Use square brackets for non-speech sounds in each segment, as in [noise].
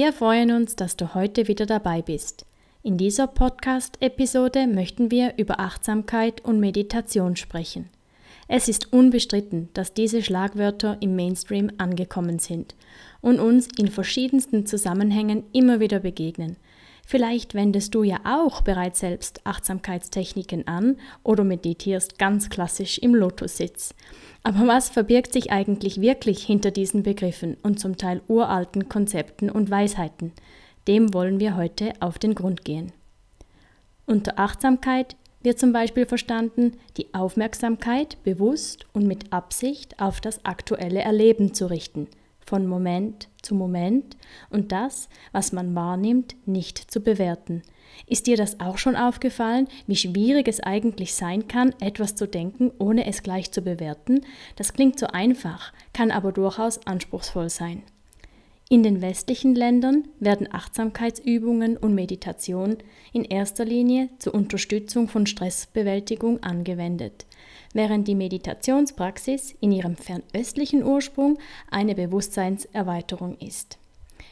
Wir freuen uns, dass du heute wieder dabei bist. In dieser Podcast-Episode möchten wir über Achtsamkeit und Meditation sprechen. Es ist unbestritten, dass diese Schlagwörter im Mainstream angekommen sind und uns in verschiedensten Zusammenhängen immer wieder begegnen. Vielleicht wendest du ja auch bereits selbst Achtsamkeitstechniken an oder meditierst ganz klassisch im Lotussitz. Aber was verbirgt sich eigentlich wirklich hinter diesen Begriffen und zum Teil uralten Konzepten und Weisheiten? Dem wollen wir heute auf den Grund gehen. Unter Achtsamkeit wird zum Beispiel verstanden, die Aufmerksamkeit bewusst und mit Absicht auf das aktuelle Erleben zu richten, von Moment zu Moment und das, was man wahrnimmt, nicht zu bewerten. Ist dir das auch schon aufgefallen, wie schwierig es eigentlich sein kann, etwas zu denken, ohne es gleich zu bewerten? Das klingt so einfach, kann aber durchaus anspruchsvoll sein. In den westlichen Ländern werden Achtsamkeitsübungen und Meditation in erster Linie zur Unterstützung von Stressbewältigung angewendet während die Meditationspraxis in ihrem fernöstlichen Ursprung eine Bewusstseinserweiterung ist.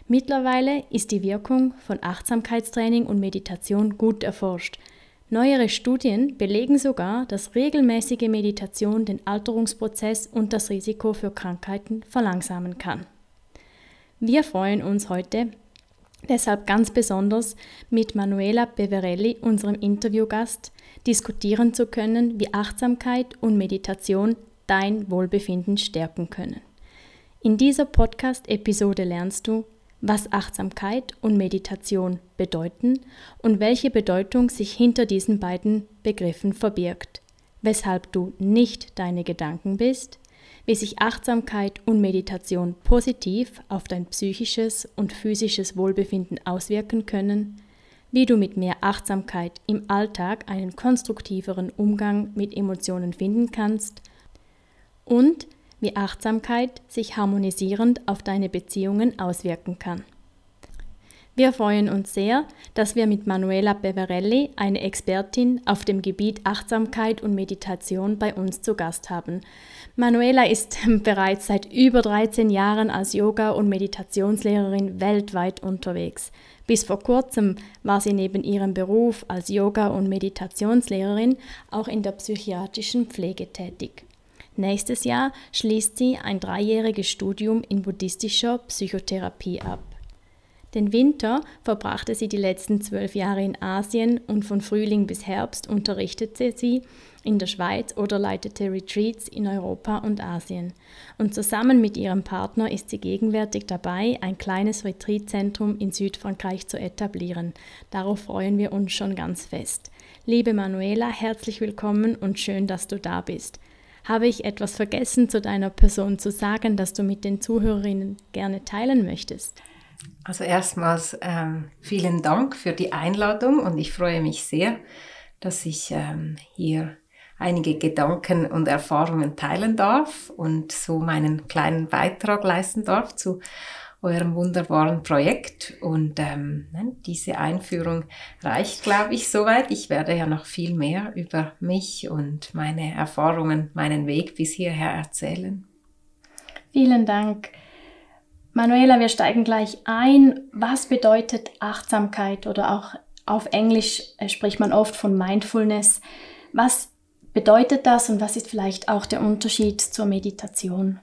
Mittlerweile ist die Wirkung von Achtsamkeitstraining und Meditation gut erforscht. Neuere Studien belegen sogar, dass regelmäßige Meditation den Alterungsprozess und das Risiko für Krankheiten verlangsamen kann. Wir freuen uns heute deshalb ganz besonders mit Manuela Beverelli, unserem Interviewgast, diskutieren zu können, wie Achtsamkeit und Meditation dein Wohlbefinden stärken können. In dieser Podcast-Episode lernst du, was Achtsamkeit und Meditation bedeuten und welche Bedeutung sich hinter diesen beiden Begriffen verbirgt, weshalb du nicht deine Gedanken bist, wie sich Achtsamkeit und Meditation positiv auf dein psychisches und physisches Wohlbefinden auswirken können, wie du mit mehr Achtsamkeit im Alltag einen konstruktiveren Umgang mit Emotionen finden kannst und wie Achtsamkeit sich harmonisierend auf deine Beziehungen auswirken kann. Wir freuen uns sehr, dass wir mit Manuela Beverelli eine Expertin auf dem Gebiet Achtsamkeit und Meditation bei uns zu Gast haben. Manuela ist [laughs] bereits seit über 13 Jahren als Yoga- und Meditationslehrerin weltweit unterwegs. Bis vor kurzem war sie neben ihrem Beruf als Yoga- und Meditationslehrerin auch in der psychiatrischen Pflege tätig. Nächstes Jahr schließt sie ein dreijähriges Studium in buddhistischer Psychotherapie ab. Den Winter verbrachte sie die letzten zwölf Jahre in Asien und von Frühling bis Herbst unterrichtete sie in der Schweiz oder leitete Retreats in Europa und Asien. Und zusammen mit ihrem Partner ist sie gegenwärtig dabei, ein kleines Retreatzentrum in Südfrankreich zu etablieren. Darauf freuen wir uns schon ganz fest. Liebe Manuela, herzlich willkommen und schön, dass du da bist. Habe ich etwas vergessen zu deiner Person zu sagen, das du mit den Zuhörerinnen gerne teilen möchtest? Also erstmals ähm, vielen Dank für die Einladung und ich freue mich sehr, dass ich ähm, hier einige Gedanken und Erfahrungen teilen darf und so meinen kleinen Beitrag leisten darf zu eurem wunderbaren Projekt. Und ähm, diese Einführung reicht, glaube ich, soweit. Ich werde ja noch viel mehr über mich und meine Erfahrungen, meinen Weg bis hierher erzählen. Vielen Dank. Manuela, wir steigen gleich ein. Was bedeutet Achtsamkeit oder auch auf Englisch äh, spricht man oft von Mindfulness. Was bedeutet das und was ist vielleicht auch der Unterschied zur Meditation?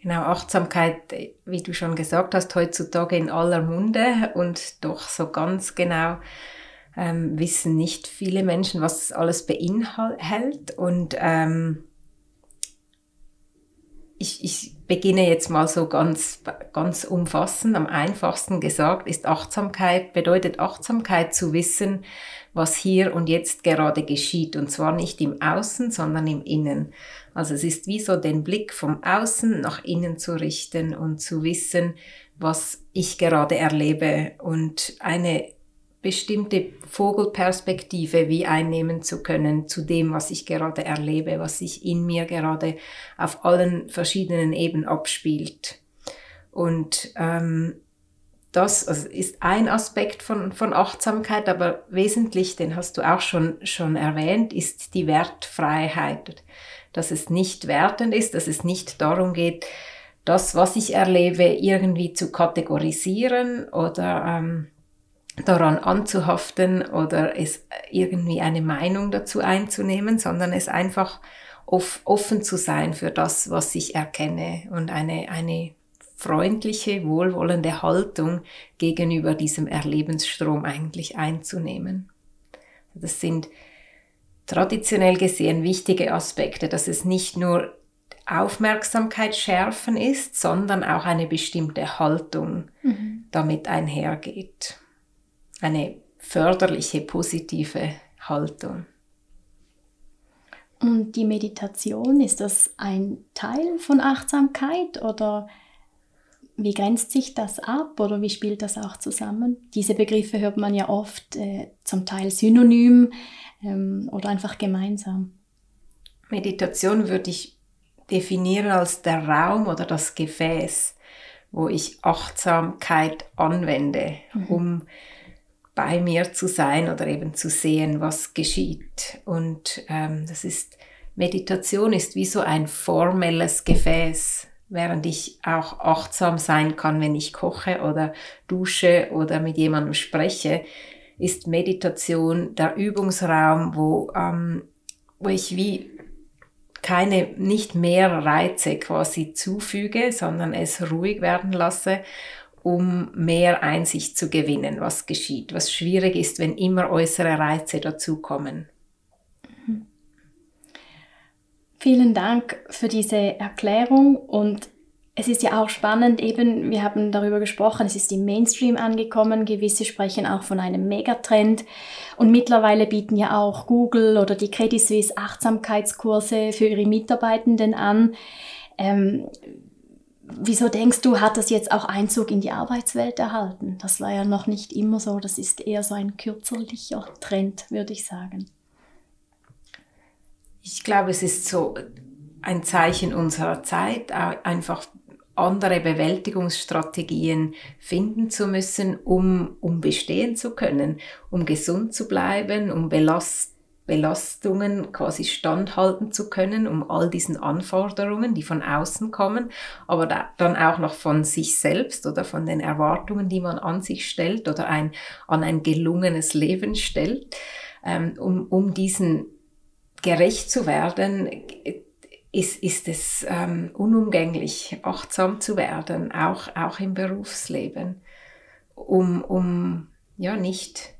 Genau, Achtsamkeit, wie du schon gesagt hast, heutzutage in aller Munde und doch so ganz genau ähm, wissen nicht viele Menschen, was das alles beinhaltet. Und ähm, ich, ich beginne jetzt mal so ganz, ganz umfassend. Am einfachsten gesagt ist Achtsamkeit, bedeutet Achtsamkeit zu wissen, was hier und jetzt gerade geschieht. Und zwar nicht im Außen, sondern im Innen. Also es ist wie so den Blick vom Außen nach innen zu richten und zu wissen, was ich gerade erlebe und eine bestimmte Vogelperspektive wie einnehmen zu können zu dem, was ich gerade erlebe, was sich in mir gerade auf allen verschiedenen Ebenen abspielt. Und ähm, das also ist ein Aspekt von, von Achtsamkeit, aber wesentlich, den hast du auch schon, schon erwähnt, ist die Wertfreiheit. Dass es nicht wertend ist, dass es nicht darum geht, das, was ich erlebe, irgendwie zu kategorisieren oder ähm, daran anzuhaften oder es irgendwie eine Meinung dazu einzunehmen, sondern es einfach offen zu sein für das, was ich erkenne und eine, eine freundliche, wohlwollende Haltung gegenüber diesem Erlebensstrom eigentlich einzunehmen. Das sind traditionell gesehen wichtige Aspekte, dass es nicht nur Aufmerksamkeit schärfen ist, sondern auch eine bestimmte Haltung mhm. damit einhergeht eine förderliche, positive Haltung. Und die Meditation, ist das ein Teil von Achtsamkeit oder wie grenzt sich das ab oder wie spielt das auch zusammen? Diese Begriffe hört man ja oft äh, zum Teil synonym ähm, oder einfach gemeinsam. Meditation würde ich definieren als der Raum oder das Gefäß, wo ich Achtsamkeit anwende, mhm. um bei mir zu sein oder eben zu sehen, was geschieht. Und ähm, das ist, Meditation ist wie so ein formelles Gefäß, während ich auch achtsam sein kann, wenn ich koche oder dusche oder mit jemandem spreche, ist Meditation der Übungsraum, wo, ähm, wo ich wie keine, nicht mehr Reize quasi zufüge, sondern es ruhig werden lasse um mehr Einsicht zu gewinnen, was geschieht, was schwierig ist, wenn immer äußere Reize dazukommen. Vielen Dank für diese Erklärung und es ist ja auch spannend, eben, wir haben darüber gesprochen, es ist im Mainstream angekommen, gewisse sprechen auch von einem Megatrend und mittlerweile bieten ja auch Google oder die Credit Suisse Achtsamkeitskurse für ihre Mitarbeitenden an. Ähm, Wieso denkst du, hat das jetzt auch Einzug in die Arbeitswelt erhalten? Das war ja noch nicht immer so. Das ist eher so ein kürzerlicher Trend, würde ich sagen. Ich glaube, es ist so ein Zeichen unserer Zeit, einfach andere Bewältigungsstrategien finden zu müssen, um, um bestehen zu können, um gesund zu bleiben, um Belast Belastungen quasi standhalten zu können, um all diesen Anforderungen, die von außen kommen, aber da, dann auch noch von sich selbst oder von den Erwartungen, die man an sich stellt oder ein, an ein gelungenes Leben stellt, ähm, um, um diesen gerecht zu werden, ist, ist es ähm, unumgänglich, achtsam zu werden, auch, auch im Berufsleben, um, um ja nicht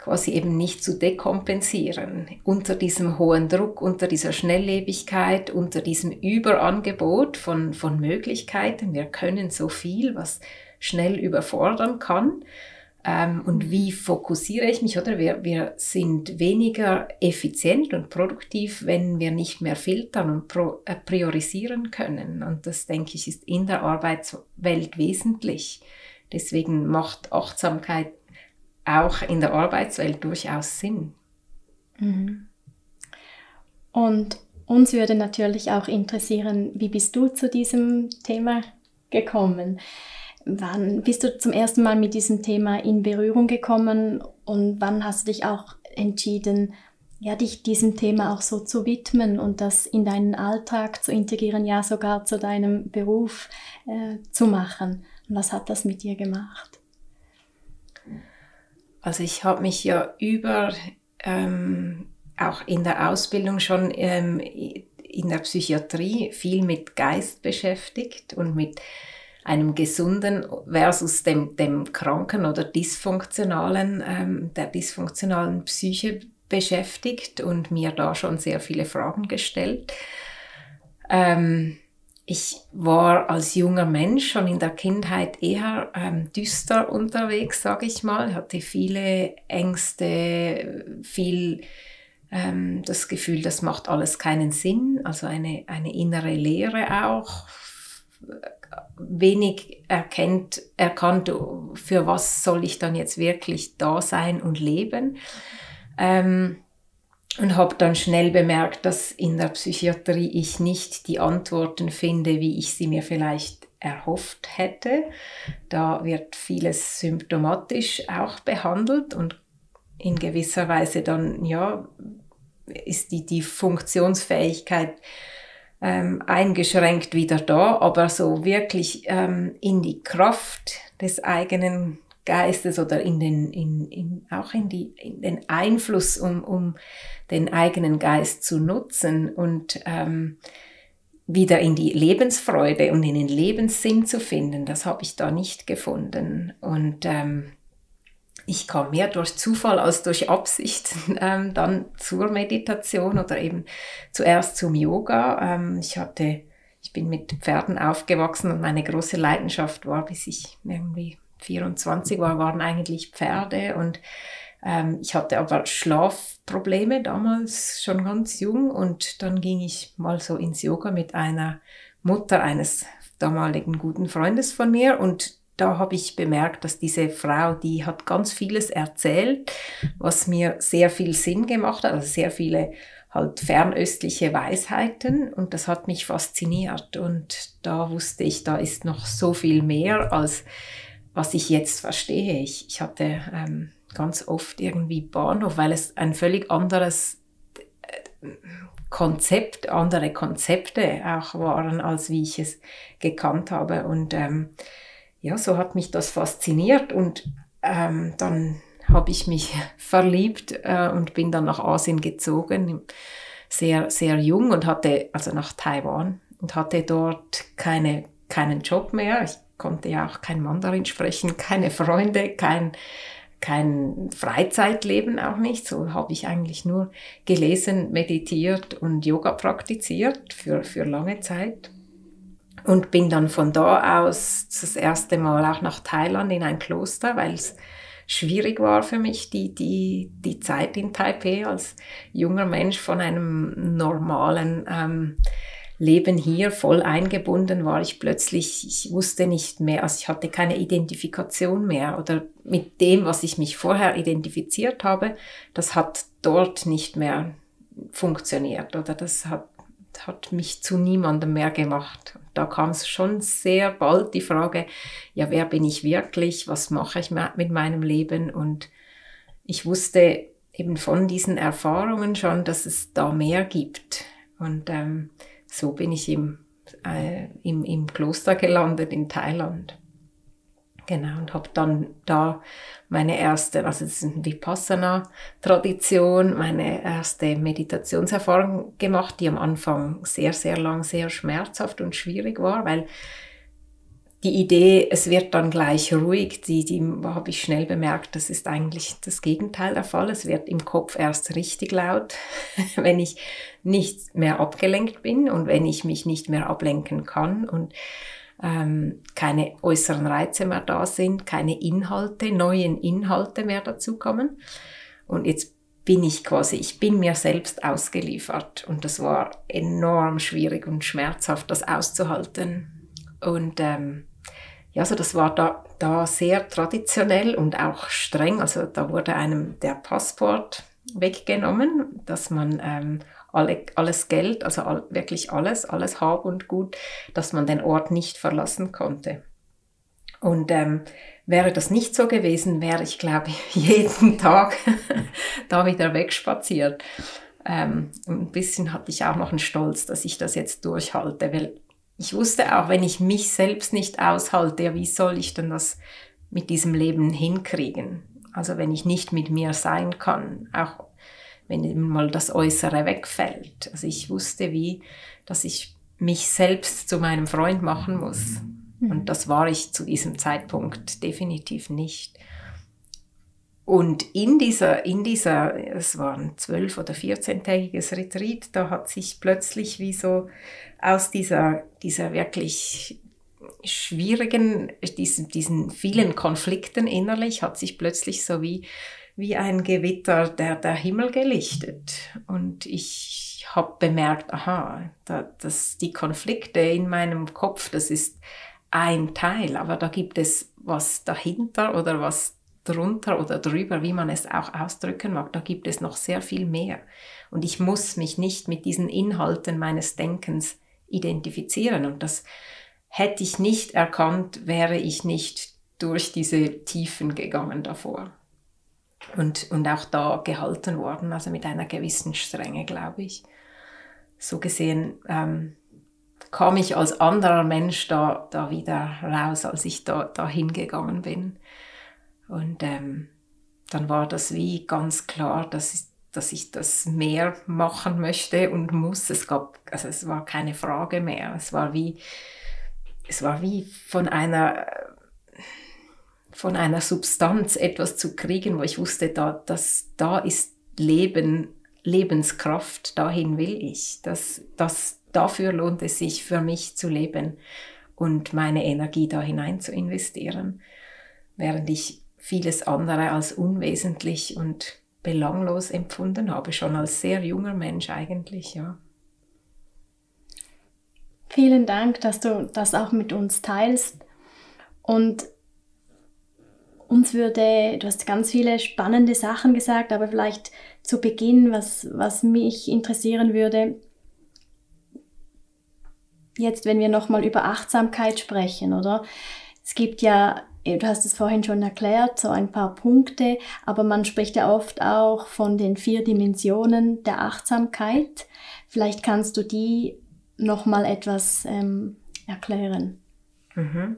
quasi eben nicht zu dekompensieren. Unter diesem hohen Druck, unter dieser Schnelllebigkeit, unter diesem Überangebot von, von Möglichkeiten. Wir können so viel, was schnell überfordern kann. Ähm, und wie fokussiere ich mich? Oder wir, wir sind weniger effizient und produktiv, wenn wir nicht mehr filtern und pro, äh, priorisieren können. Und das, denke ich, ist in der Arbeitswelt wesentlich. Deswegen macht Achtsamkeit auch in der Arbeitswelt durchaus Sinn. Mhm. Und uns würde natürlich auch interessieren, wie bist du zu diesem Thema gekommen? Wann bist du zum ersten Mal mit diesem Thema in Berührung gekommen und wann hast du dich auch entschieden, ja, dich diesem Thema auch so zu widmen und das in deinen Alltag zu integrieren, ja sogar zu deinem Beruf äh, zu machen? Und was hat das mit dir gemacht? Also ich habe mich ja über, ähm, auch in der Ausbildung schon ähm, in der Psychiatrie viel mit Geist beschäftigt und mit einem gesunden versus dem, dem kranken oder dysfunktionalen, ähm, der dysfunktionalen Psyche beschäftigt und mir da schon sehr viele Fragen gestellt. Ähm, ich war als junger Mensch schon in der Kindheit eher ähm, düster unterwegs, sage ich mal. Hatte viele Ängste, viel ähm, das Gefühl, das macht alles keinen Sinn. Also eine, eine innere Leere auch. Wenig erkennt, erkannt, für was soll ich dann jetzt wirklich da sein und leben. Ähm, und habe dann schnell bemerkt, dass in der Psychiatrie ich nicht die Antworten finde, wie ich sie mir vielleicht erhofft hätte. Da wird vieles symptomatisch auch behandelt und in gewisser Weise dann, ja, ist die, die Funktionsfähigkeit ähm, eingeschränkt wieder da, aber so wirklich ähm, in die Kraft des eigenen Geistes oder in den, in, in, auch in, die, in den Einfluss, um, um den eigenen Geist zu nutzen und ähm, wieder in die Lebensfreude und in den Lebenssinn zu finden, das habe ich da nicht gefunden. Und ähm, ich kam mehr durch Zufall als durch Absicht [laughs] ähm, dann zur Meditation oder eben zuerst zum Yoga. Ähm, ich hatte, ich bin mit Pferden aufgewachsen und meine große Leidenschaft war, bis ich irgendwie 24 war, waren eigentlich Pferde und ähm, ich hatte aber Schlafprobleme damals schon ganz jung und dann ging ich mal so ins Yoga mit einer Mutter eines damaligen guten Freundes von mir und da habe ich bemerkt, dass diese Frau, die hat ganz vieles erzählt, was mir sehr viel Sinn gemacht hat, also sehr viele halt fernöstliche Weisheiten und das hat mich fasziniert und da wusste ich, da ist noch so viel mehr als was ich jetzt verstehe. Ich, ich hatte ähm, ganz oft irgendwie Bahnhof, weil es ein völlig anderes äh, Konzept, andere Konzepte auch waren, als wie ich es gekannt habe. Und ähm, ja, so hat mich das fasziniert und ähm, dann habe ich mich [laughs] verliebt äh, und bin dann nach Asien gezogen, sehr, sehr jung und hatte, also nach Taiwan und hatte dort keine, keinen Job mehr. Ich konnte ja auch kein Mandarin sprechen, keine Freunde, kein, kein Freizeitleben auch nicht. So habe ich eigentlich nur gelesen, meditiert und Yoga praktiziert für, für lange Zeit. Und bin dann von da aus das erste Mal auch nach Thailand in ein Kloster, weil es schwierig war für mich, die, die, die Zeit in Taipei als junger Mensch von einem normalen ähm, Leben hier voll eingebunden war ich plötzlich, ich wusste nicht mehr, also ich hatte keine Identifikation mehr oder mit dem, was ich mich vorher identifiziert habe, das hat dort nicht mehr funktioniert oder das hat, hat mich zu niemandem mehr gemacht. Da kam es schon sehr bald die Frage, ja, wer bin ich wirklich, was mache ich mit meinem Leben und ich wusste eben von diesen Erfahrungen schon, dass es da mehr gibt. Und ähm, so bin ich im, äh, im, im Kloster gelandet in Thailand. Genau, und habe dann da meine erste, also es ist eine Vipassana-Tradition, meine erste Meditationserfahrung gemacht, die am Anfang sehr, sehr lang sehr schmerzhaft und schwierig war, weil die Idee, es wird dann gleich ruhig, die, die habe ich schnell bemerkt, das ist eigentlich das Gegenteil der Fall. Es wird im Kopf erst richtig laut, [laughs] wenn ich nicht mehr abgelenkt bin und wenn ich mich nicht mehr ablenken kann und ähm, keine äußeren Reize mehr da sind, keine Inhalte, neuen Inhalte mehr dazukommen. Und jetzt bin ich quasi, ich bin mir selbst ausgeliefert und das war enorm schwierig und schmerzhaft, das auszuhalten. Und ähm, ja, also das war da, da sehr traditionell und auch streng. Also da wurde einem der Passport weggenommen, dass man ähm, alle, alles Geld, also all, wirklich alles, alles Hab und Gut, dass man den Ort nicht verlassen konnte. Und ähm, wäre das nicht so gewesen, wäre ich, glaube ich, [laughs] jeden Tag [laughs] da wieder wegspaziert. Ähm, ein bisschen hatte ich auch noch einen Stolz, dass ich das jetzt durchhalte, weil ich wusste auch, wenn ich mich selbst nicht aushalte, ja, wie soll ich denn das mit diesem Leben hinkriegen? Also wenn ich nicht mit mir sein kann, auch wenn eben mal das Äußere wegfällt. Also ich wusste wie, dass ich mich selbst zu meinem Freund machen muss. Mhm. Und das war ich zu diesem Zeitpunkt definitiv nicht. Und in dieser, in dieser, es war ein zwölf- oder vierzehntägiges Retreat, da hat sich plötzlich wie so aus dieser, dieser wirklich schwierigen, diesen, diesen vielen Konflikten innerlich, hat sich plötzlich so wie, wie ein Gewitter der, der Himmel gelichtet. Und ich habe bemerkt, aha, da, dass die Konflikte in meinem Kopf, das ist ein Teil, aber da gibt es was dahinter oder was drunter oder drüber, wie man es auch ausdrücken mag, da gibt es noch sehr viel mehr. Und ich muss mich nicht mit diesen Inhalten meines Denkens identifizieren. Und das hätte ich nicht erkannt, wäre ich nicht durch diese Tiefen gegangen davor. Und, und auch da gehalten worden, also mit einer gewissen Strenge, glaube ich. So gesehen ähm, kam ich als anderer Mensch da, da wieder raus, als ich da, da hingegangen bin. Und ähm, dann war das wie ganz klar, dass ich, dass ich das mehr machen möchte und muss. Es gab, also es war keine Frage mehr. Es war wie, es war wie von einer, von einer Substanz etwas zu kriegen, wo ich wusste, da, dass, da ist Leben, Lebenskraft, dahin will ich. Das, das, dafür lohnt es sich für mich zu leben und meine Energie da hinein zu investieren. Während ich vieles andere als unwesentlich und belanglos empfunden habe, schon als sehr junger Mensch eigentlich, ja. Vielen Dank, dass du das auch mit uns teilst. Und uns würde, du hast ganz viele spannende Sachen gesagt, aber vielleicht zu Beginn, was, was mich interessieren würde, jetzt, wenn wir nochmal über Achtsamkeit sprechen, oder? Es gibt ja du hast es vorhin schon erklärt, so ein paar Punkte, aber man spricht ja oft auch von den vier Dimensionen der Achtsamkeit. Vielleicht kannst du die nochmal etwas ähm, erklären. Mhm.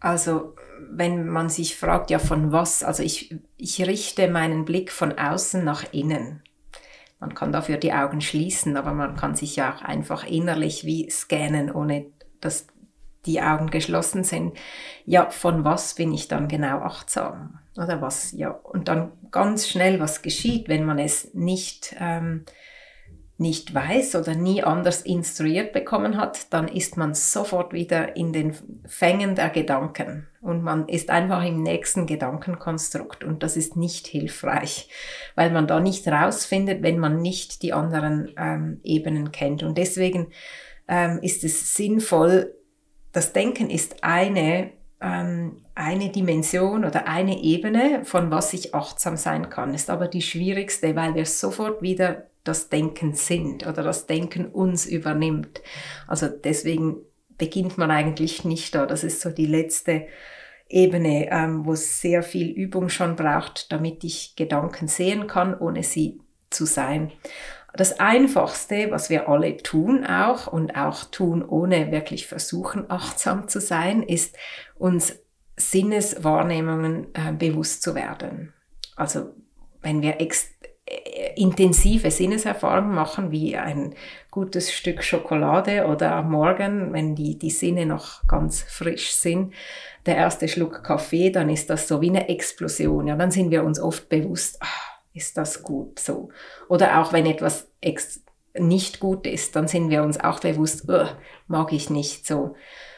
Also wenn man sich fragt, ja von was, also ich, ich richte meinen Blick von außen nach innen. Man kann dafür die Augen schließen, aber man kann sich ja auch einfach innerlich wie scannen, ohne dass die Augen geschlossen sind, ja, von was bin ich dann genau achtsam? Oder was, ja, und dann ganz schnell, was geschieht, wenn man es nicht, ähm, nicht weiß oder nie anders instruiert bekommen hat, dann ist man sofort wieder in den Fängen der Gedanken und man ist einfach im nächsten Gedankenkonstrukt und das ist nicht hilfreich, weil man da nicht rausfindet, wenn man nicht die anderen ähm, Ebenen kennt. Und deswegen ähm, ist es sinnvoll, das Denken ist eine, ähm, eine Dimension oder eine Ebene, von was ich achtsam sein kann, ist aber die schwierigste, weil wir sofort wieder das Denken sind oder das Denken uns übernimmt. Also deswegen beginnt man eigentlich nicht da. Das ist so die letzte Ebene, ähm, wo es sehr viel Übung schon braucht, damit ich Gedanken sehen kann, ohne sie zu sein. Das Einfachste, was wir alle tun auch und auch tun, ohne wirklich versuchen, achtsam zu sein, ist uns Sinneswahrnehmungen äh, bewusst zu werden. Also wenn wir äh, intensive Sinneserfahrungen machen, wie ein gutes Stück Schokolade oder am Morgen, wenn die, die Sinne noch ganz frisch sind, der erste Schluck Kaffee, dann ist das so wie eine Explosion. Ja, dann sind wir uns oft bewusst, ach, ist das gut so. Oder auch wenn etwas nicht gut ist, dann sind wir uns auch bewusst, mag ich nicht so.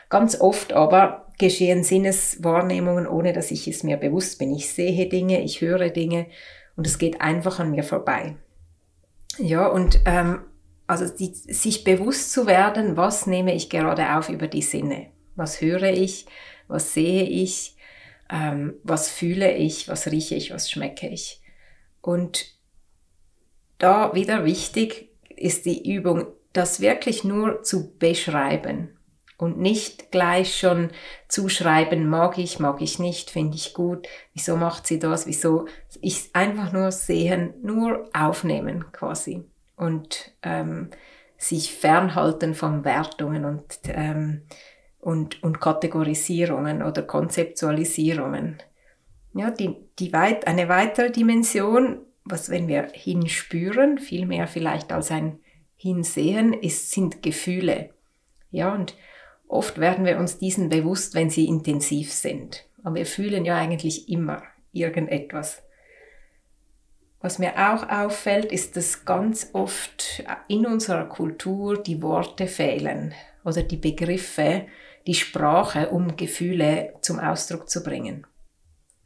Ganz oft aber geschehen Sinneswahrnehmungen, ohne dass ich es mir bewusst bin. Ich sehe Dinge, ich höre Dinge und es geht einfach an mir vorbei. Ja, und ähm, also die, sich bewusst zu werden, was nehme ich gerade auf über die Sinne? Was höre ich? Was sehe ich? Ähm, was fühle ich? Was rieche ich? Was schmecke ich? Und da wieder wichtig ist die Übung, das wirklich nur zu beschreiben und nicht gleich schon zuschreiben, mag ich, mag ich nicht, finde ich gut, wieso macht sie das, wieso, ich einfach nur sehen, nur aufnehmen quasi und ähm, sich fernhalten von Wertungen und, ähm, und, und Kategorisierungen oder Konzeptualisierungen. Ja, die, die weit, eine weitere Dimension, was wenn wir hinspüren, viel mehr vielleicht als ein Hinsehen, ist, sind Gefühle. Ja, und oft werden wir uns diesen bewusst, wenn sie intensiv sind. Aber wir fühlen ja eigentlich immer. irgendetwas. Was mir auch auffällt, ist, dass ganz oft in unserer Kultur die Worte fehlen oder die Begriffe, die Sprache, um Gefühle zum Ausdruck zu bringen.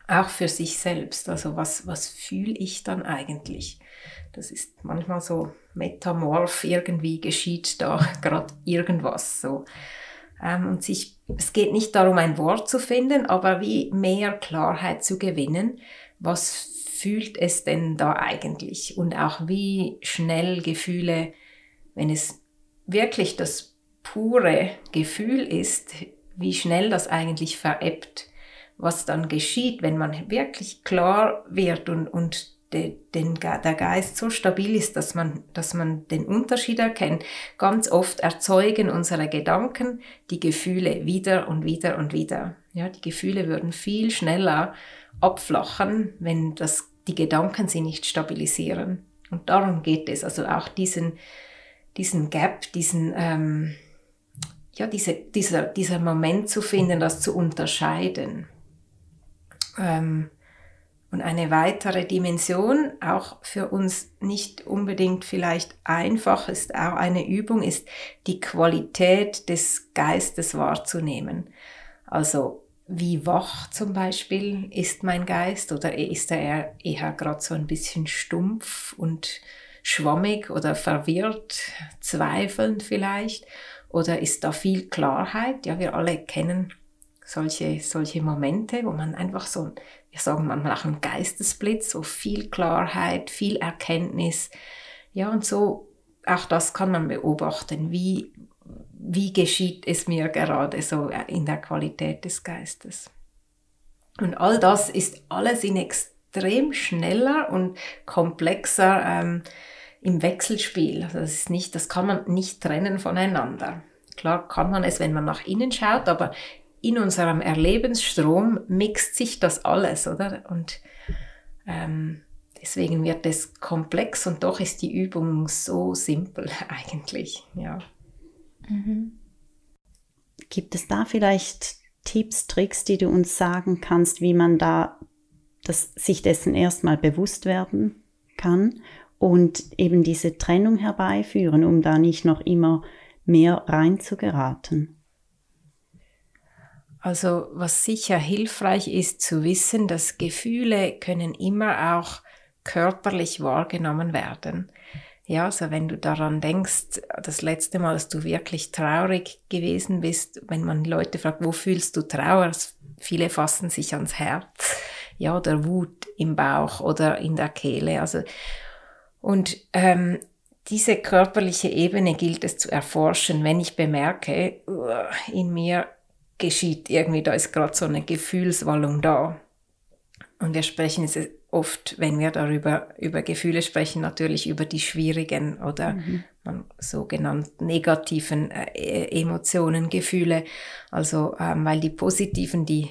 Auch für sich selbst. Also was, was fühle ich dann eigentlich? Das ist manchmal so metamorph, irgendwie geschieht da [laughs] gerade irgendwas so. Ähm, und sich, es geht nicht darum, ein Wort zu finden, aber wie mehr Klarheit zu gewinnen, was fühlt es denn da eigentlich? Und auch wie schnell Gefühle, wenn es wirklich das pure Gefühl ist, wie schnell das eigentlich verebbt, was dann geschieht, wenn man wirklich klar wird und, und de, den, der Geist so stabil ist, dass man, dass man den Unterschied erkennt. Ganz oft erzeugen unsere Gedanken die Gefühle wieder und wieder und wieder. Ja, die Gefühle würden viel schneller abflachen, wenn das die Gedanken sie nicht stabilisieren. Und darum geht es. Also auch diesen, diesen Gap, diesen, ähm, ja, diese, dieser, dieser Moment zu finden, das zu unterscheiden. Ähm, und eine weitere Dimension, auch für uns nicht unbedingt vielleicht einfach, ist auch eine Übung, ist die Qualität des Geistes wahrzunehmen. Also wie wach zum Beispiel ist mein Geist oder ist er eher, eher gerade so ein bisschen stumpf und schwammig oder verwirrt, zweifelnd vielleicht? Oder ist da viel Klarheit? Ja, wir alle kennen solche, solche Momente, wo man einfach so, wir sagen manchmal auch ein Geistesblitz, so viel Klarheit, viel Erkenntnis. Ja, und so, auch das kann man beobachten. Wie, wie geschieht es mir gerade so in der Qualität des Geistes. Und all das ist alles in extrem schneller und komplexer ähm, im Wechselspiel. Also das ist nicht, das kann man nicht trennen voneinander. Klar kann man es, wenn man nach innen schaut, aber in unserem Erlebensstrom mixt sich das alles, oder? Und ähm, deswegen wird es komplex und doch ist die Übung so simpel [laughs] eigentlich, ja. Mhm. Gibt es da vielleicht Tipps, Tricks, die du uns sagen kannst, wie man da das, sich dessen erstmal bewusst werden kann und eben diese Trennung herbeiführen, um da nicht noch immer mehr reinzugeraten? Also was sicher hilfreich ist zu wissen, dass Gefühle können immer auch körperlich wahrgenommen werden. Ja, also wenn du daran denkst, das letzte Mal, dass du wirklich traurig gewesen bist, wenn man Leute fragt, wo fühlst du Trauer? Viele fassen sich ans Herz, ja, oder Wut im Bauch oder in der Kehle. Also, und ähm, diese körperliche Ebene gilt es zu erforschen, wenn ich bemerke, in mir geschieht irgendwie, da ist gerade so eine Gefühlswallung da. Und wir sprechen es oft, wenn wir darüber über Gefühle sprechen, natürlich über die schwierigen oder mhm. man, sogenannt negativen äh, Emotionen, Gefühle. Also ähm, weil die positiven, die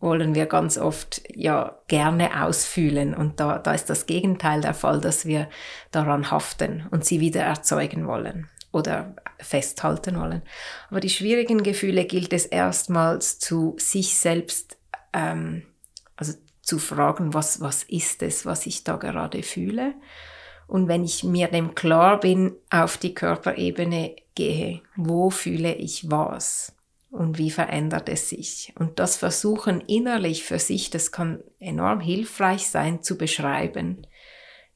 wollen wir ganz oft ja gerne ausfühlen und da, da ist das Gegenteil der Fall, dass wir daran haften und sie wieder erzeugen wollen oder festhalten wollen. Aber die schwierigen Gefühle gilt es erstmals zu sich selbst ähm, also zu fragen, was, was ist es, was ich da gerade fühle. Und wenn ich mir dem klar bin, auf die Körperebene gehe, wo fühle ich was und wie verändert es sich. Und das versuchen innerlich für sich, das kann enorm hilfreich sein zu beschreiben.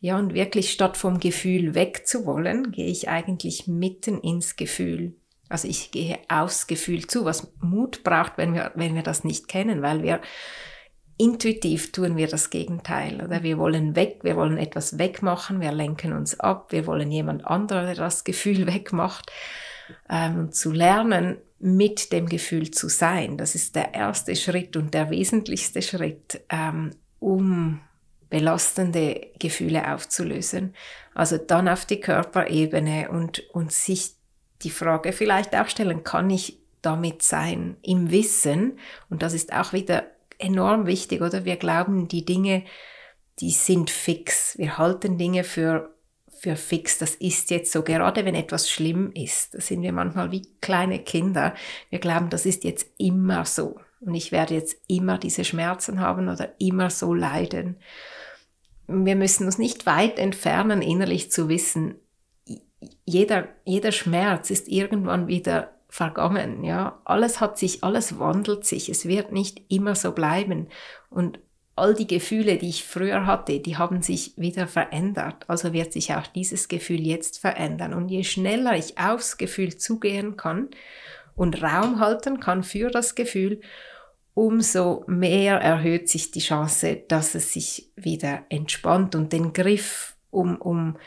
Ja, und wirklich statt vom Gefühl wegzuwollen, gehe ich eigentlich mitten ins Gefühl. Also ich gehe aufs Gefühl zu, was Mut braucht, wenn wir, wenn wir das nicht kennen, weil wir intuitiv tun wir das Gegenteil. Oder wir wollen weg, wir wollen etwas wegmachen, wir lenken uns ab, wir wollen jemand anderer, der das Gefühl [laughs] wegmacht. Ähm, zu lernen, mit dem Gefühl zu sein, das ist der erste Schritt und der wesentlichste Schritt, ähm, um belastende Gefühle aufzulösen. Also dann auf die Körperebene und, und sich die Frage vielleicht auch stellen, kann ich damit sein im Wissen? Und das ist auch wieder enorm wichtig, oder? Wir glauben, die Dinge, die sind fix. Wir halten Dinge für, für fix. Das ist jetzt so. Gerade wenn etwas schlimm ist, da sind wir manchmal wie kleine Kinder. Wir glauben, das ist jetzt immer so. und ich werde jetzt immer diese Schmerzen haben oder immer so leiden. Wir müssen uns nicht weit entfernen, innerlich zu wissen, jeder, jeder Schmerz ist irgendwann wieder vergangen, ja. Alles hat sich, alles wandelt sich. Es wird nicht immer so bleiben. Und all die Gefühle, die ich früher hatte, die haben sich wieder verändert. Also wird sich auch dieses Gefühl jetzt verändern. Und je schneller ich aufs Gefühl zugehen kann und Raum halten kann für das Gefühl, umso mehr erhöht sich die Chance, dass es sich wieder entspannt und den Griff um, um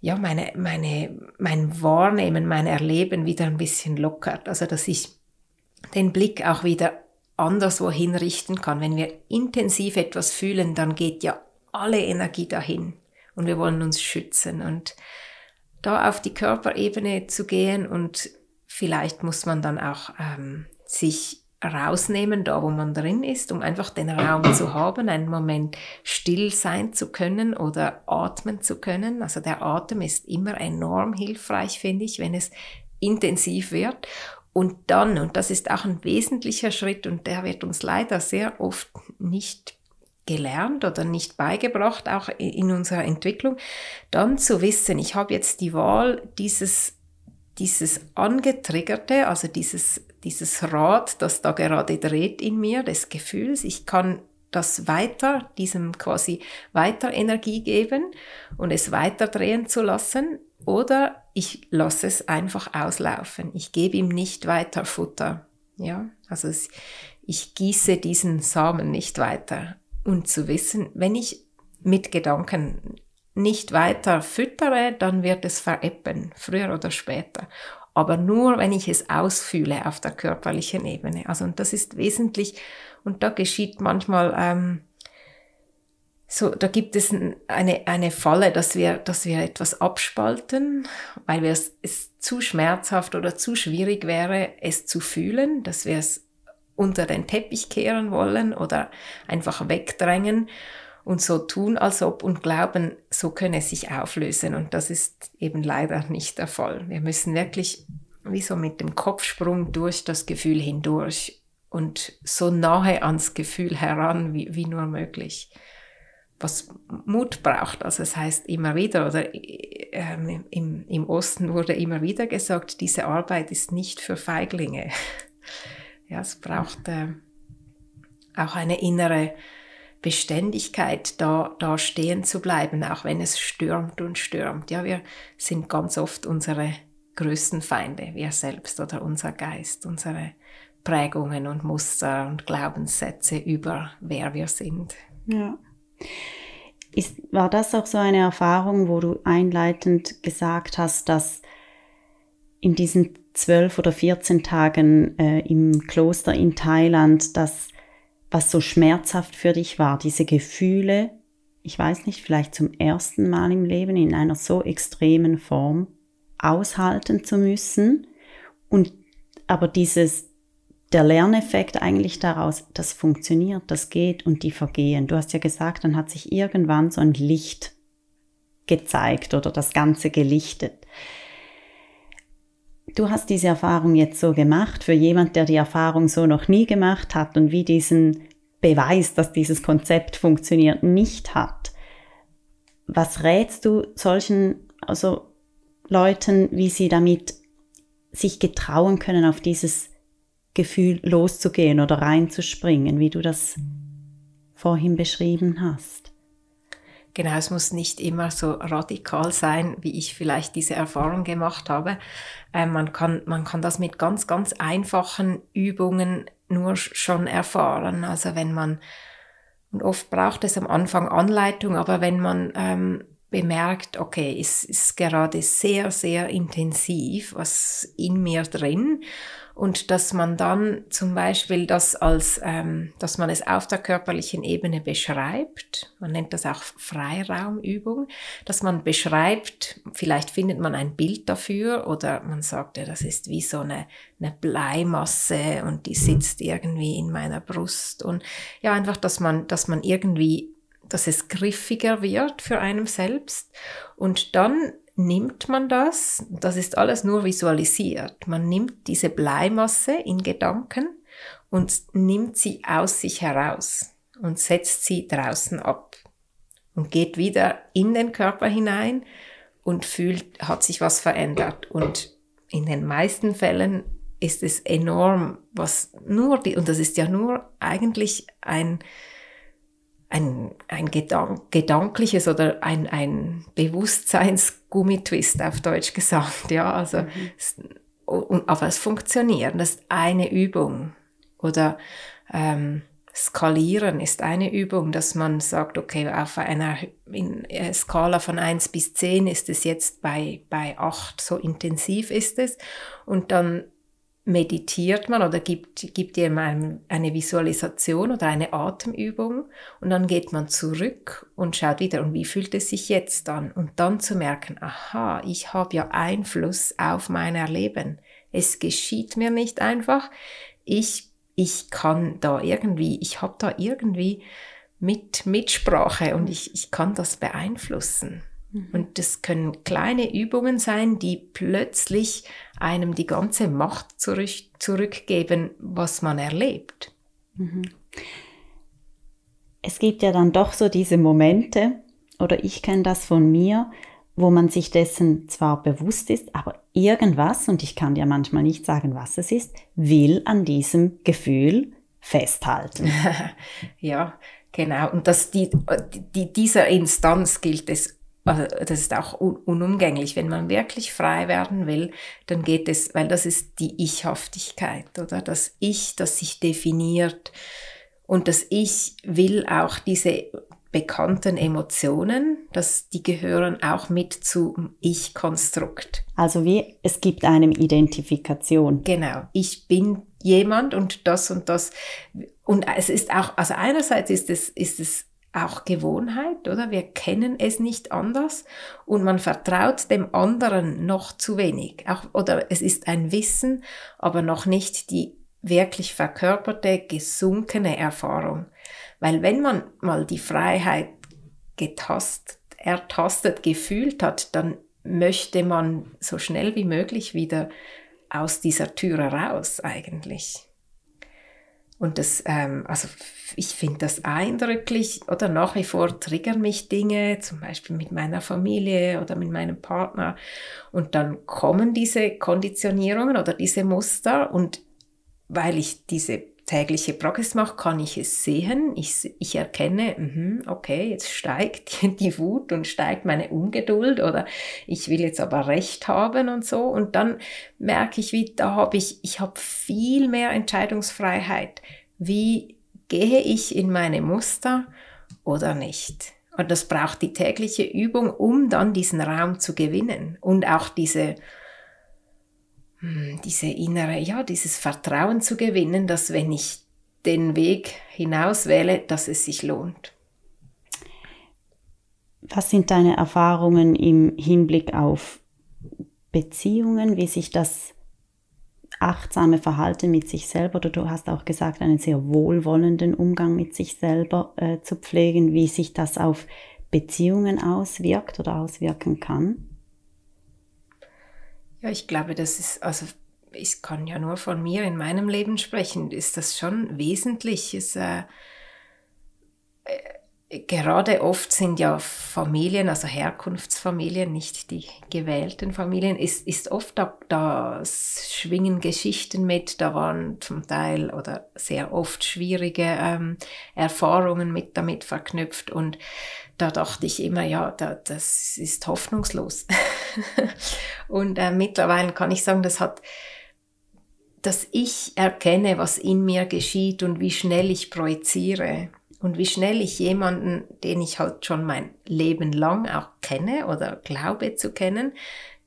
ja, meine, meine, mein Wahrnehmen, mein Erleben wieder ein bisschen lockert. Also, dass ich den Blick auch wieder anderswo hinrichten kann. Wenn wir intensiv etwas fühlen, dann geht ja alle Energie dahin und wir wollen uns schützen und da auf die Körperebene zu gehen und vielleicht muss man dann auch ähm, sich rausnehmen, da wo man drin ist, um einfach den Raum zu haben, einen Moment still sein zu können oder atmen zu können. Also der Atem ist immer enorm hilfreich, finde ich, wenn es intensiv wird. Und dann, und das ist auch ein wesentlicher Schritt und der wird uns leider sehr oft nicht gelernt oder nicht beigebracht, auch in unserer Entwicklung, dann zu wissen, ich habe jetzt die Wahl, dieses, dieses angetriggerte, also dieses, dieses Rad, das da gerade dreht in mir, des Gefühls, ich kann das weiter, diesem quasi weiter Energie geben und es weiter drehen zu lassen oder ich lasse es einfach auslaufen. Ich gebe ihm nicht weiter Futter. Ja, also es, ich gieße diesen Samen nicht weiter. Und zu wissen, wenn ich mit Gedanken nicht weiter füttere, dann wird es vereppen, früher oder später. Aber nur, wenn ich es ausfühle auf der körperlichen Ebene. Also, und das ist wesentlich, und da geschieht manchmal ähm, so, da gibt es eine, eine Falle, dass wir, dass wir etwas abspalten, weil wir es, es zu schmerzhaft oder zu schwierig wäre, es zu fühlen, dass wir es unter den Teppich kehren wollen oder einfach wegdrängen und so tun, als ob und glauben, so könne es sich auflösen. Und das ist eben leider nicht der Fall. Wir müssen wirklich wie so mit dem Kopfsprung durch das Gefühl hindurch und so nahe ans Gefühl heran wie, wie nur möglich was Mut braucht. Also es heißt immer wieder, oder äh, im, im Osten wurde immer wieder gesagt, diese Arbeit ist nicht für Feiglinge. [laughs] ja, es braucht äh, auch eine innere Beständigkeit, da, da stehen zu bleiben, auch wenn es stürmt und stürmt. Ja, wir sind ganz oft unsere größten Feinde, wir selbst oder unser Geist, unsere Prägungen und Muster und Glaubenssätze über wer wir sind. Ja. Ist, war das auch so eine Erfahrung, wo du einleitend gesagt hast, dass in diesen zwölf oder 14 Tagen äh, im Kloster in Thailand, das, was so schmerzhaft für dich war, diese Gefühle, ich weiß nicht, vielleicht zum ersten Mal im Leben in einer so extremen Form aushalten zu müssen und aber dieses der Lerneffekt eigentlich daraus, das funktioniert, das geht und die vergehen. Du hast ja gesagt, dann hat sich irgendwann so ein Licht gezeigt oder das Ganze gelichtet. Du hast diese Erfahrung jetzt so gemacht, für jemand, der die Erfahrung so noch nie gemacht hat und wie diesen Beweis, dass dieses Konzept funktioniert, nicht hat. Was rätst du solchen, also Leuten, wie sie damit sich getrauen können, auf dieses Gefühl loszugehen oder reinzuspringen, wie du das vorhin beschrieben hast. Genau, es muss nicht immer so radikal sein, wie ich vielleicht diese Erfahrung gemacht habe. Äh, man, kann, man kann das mit ganz, ganz einfachen Übungen nur schon erfahren. Also wenn man, und oft braucht es am Anfang Anleitung, aber wenn man ähm, bemerkt, okay, es ist gerade sehr, sehr intensiv, was in mir drin und dass man dann zum Beispiel das als, ähm, dass man es auf der körperlichen Ebene beschreibt, man nennt das auch Freiraumübung, dass man beschreibt, vielleicht findet man ein Bild dafür oder man sagt, ja, das ist wie so eine, eine Bleimasse und die sitzt irgendwie in meiner Brust. Und ja, einfach, dass man, dass man irgendwie dass es griffiger wird für einem selbst. Und dann nimmt man das, das ist alles nur visualisiert, man nimmt diese Bleimasse in Gedanken und nimmt sie aus sich heraus und setzt sie draußen ab und geht wieder in den Körper hinein und fühlt, hat sich was verändert. Und in den meisten Fällen ist es enorm, was nur die, und das ist ja nur eigentlich ein, ein, ein Gedank, gedankliches oder ein, ein Bewusstseinsgummitwist auf Deutsch gesagt, ja, also, mhm. es, und, aber es funktioniert, das ist eine Übung. Oder, ähm, Skalieren ist eine Übung, dass man sagt, okay, auf einer äh, Skala von 1 bis 10 ist es jetzt bei, bei 8, so intensiv ist es. Und dann meditiert man oder gibt, gibt jemandem eine Visualisation oder eine Atemübung und dann geht man zurück und schaut wieder, und wie fühlt es sich jetzt an? Und dann zu merken, aha, ich habe ja Einfluss auf mein Erleben. Es geschieht mir nicht einfach. Ich ich kann da irgendwie, ich habe da irgendwie mit Mitsprache und ich, ich kann das beeinflussen. Mhm. Und das können kleine Übungen sein, die plötzlich einem die ganze Macht zurück, zurückgeben, was man erlebt. Mhm. Es gibt ja dann doch so diese Momente, oder ich kenne das von mir, wo man sich dessen zwar bewusst ist, aber irgendwas, und ich kann dir manchmal nicht sagen, was es ist, will an diesem Gefühl festhalten. [laughs] ja, genau. Und das, die, die, dieser Instanz gilt es, also das ist auch unumgänglich. Wenn man wirklich frei werden will, dann geht es, weil das ist die Ichhaftigkeit, oder? Das Ich, das sich definiert. Und das Ich will auch diese bekannten Emotionen, dass die gehören auch mit zum Ich-Konstrukt. Also wie es gibt einem Identifikation. Genau, ich bin jemand und das und das. Und es ist auch, also einerseits ist es, ist es auch Gewohnheit, oder? Wir kennen es nicht anders und man vertraut dem anderen noch zu wenig. Auch, oder es ist ein Wissen, aber noch nicht die wirklich verkörperte, gesunkene Erfahrung. Weil wenn man mal die Freiheit getastet, ertastet, gefühlt hat, dann möchte man so schnell wie möglich wieder aus dieser Türe raus eigentlich. Und das, ähm, also ich finde das eindrücklich oder nach wie vor triggern mich Dinge, zum Beispiel mit meiner Familie oder mit meinem Partner. Und dann kommen diese Konditionierungen oder diese Muster und weil ich diese tägliche Praxis mache, kann ich es sehen. Ich, ich erkenne, mh, okay, jetzt steigt die Wut und steigt meine Ungeduld oder ich will jetzt aber Recht haben und so. Und dann merke ich, wie da habe ich, ich habe viel mehr Entscheidungsfreiheit. Wie gehe ich in meine Muster oder nicht? Und das braucht die tägliche Übung, um dann diesen Raum zu gewinnen und auch diese diese innere, ja, dieses Vertrauen zu gewinnen, dass wenn ich den Weg hinaus wähle, dass es sich lohnt. Was sind deine Erfahrungen im Hinblick auf Beziehungen, wie sich das achtsame Verhalten mit sich selber, oder du hast auch gesagt, einen sehr wohlwollenden Umgang mit sich selber äh, zu pflegen, wie sich das auf Beziehungen auswirkt oder auswirken kann? Ja, ich glaube, das ist, also ich kann ja nur von mir in meinem Leben sprechen, ist das schon wesentlich. Es, äh, äh, gerade oft sind ja Familien, also Herkunftsfamilien, nicht die gewählten Familien, ist, ist oft da, da schwingen Geschichten mit, da waren zum Teil oder sehr oft schwierige ähm, Erfahrungen mit damit verknüpft. Und da dachte ich immer, ja, da, das ist hoffnungslos. [laughs] und äh, mittlerweile kann ich sagen, das hat, dass ich erkenne, was in mir geschieht und wie schnell ich projiziere und wie schnell ich jemanden, den ich halt schon mein Leben lang auch kenne oder glaube zu kennen,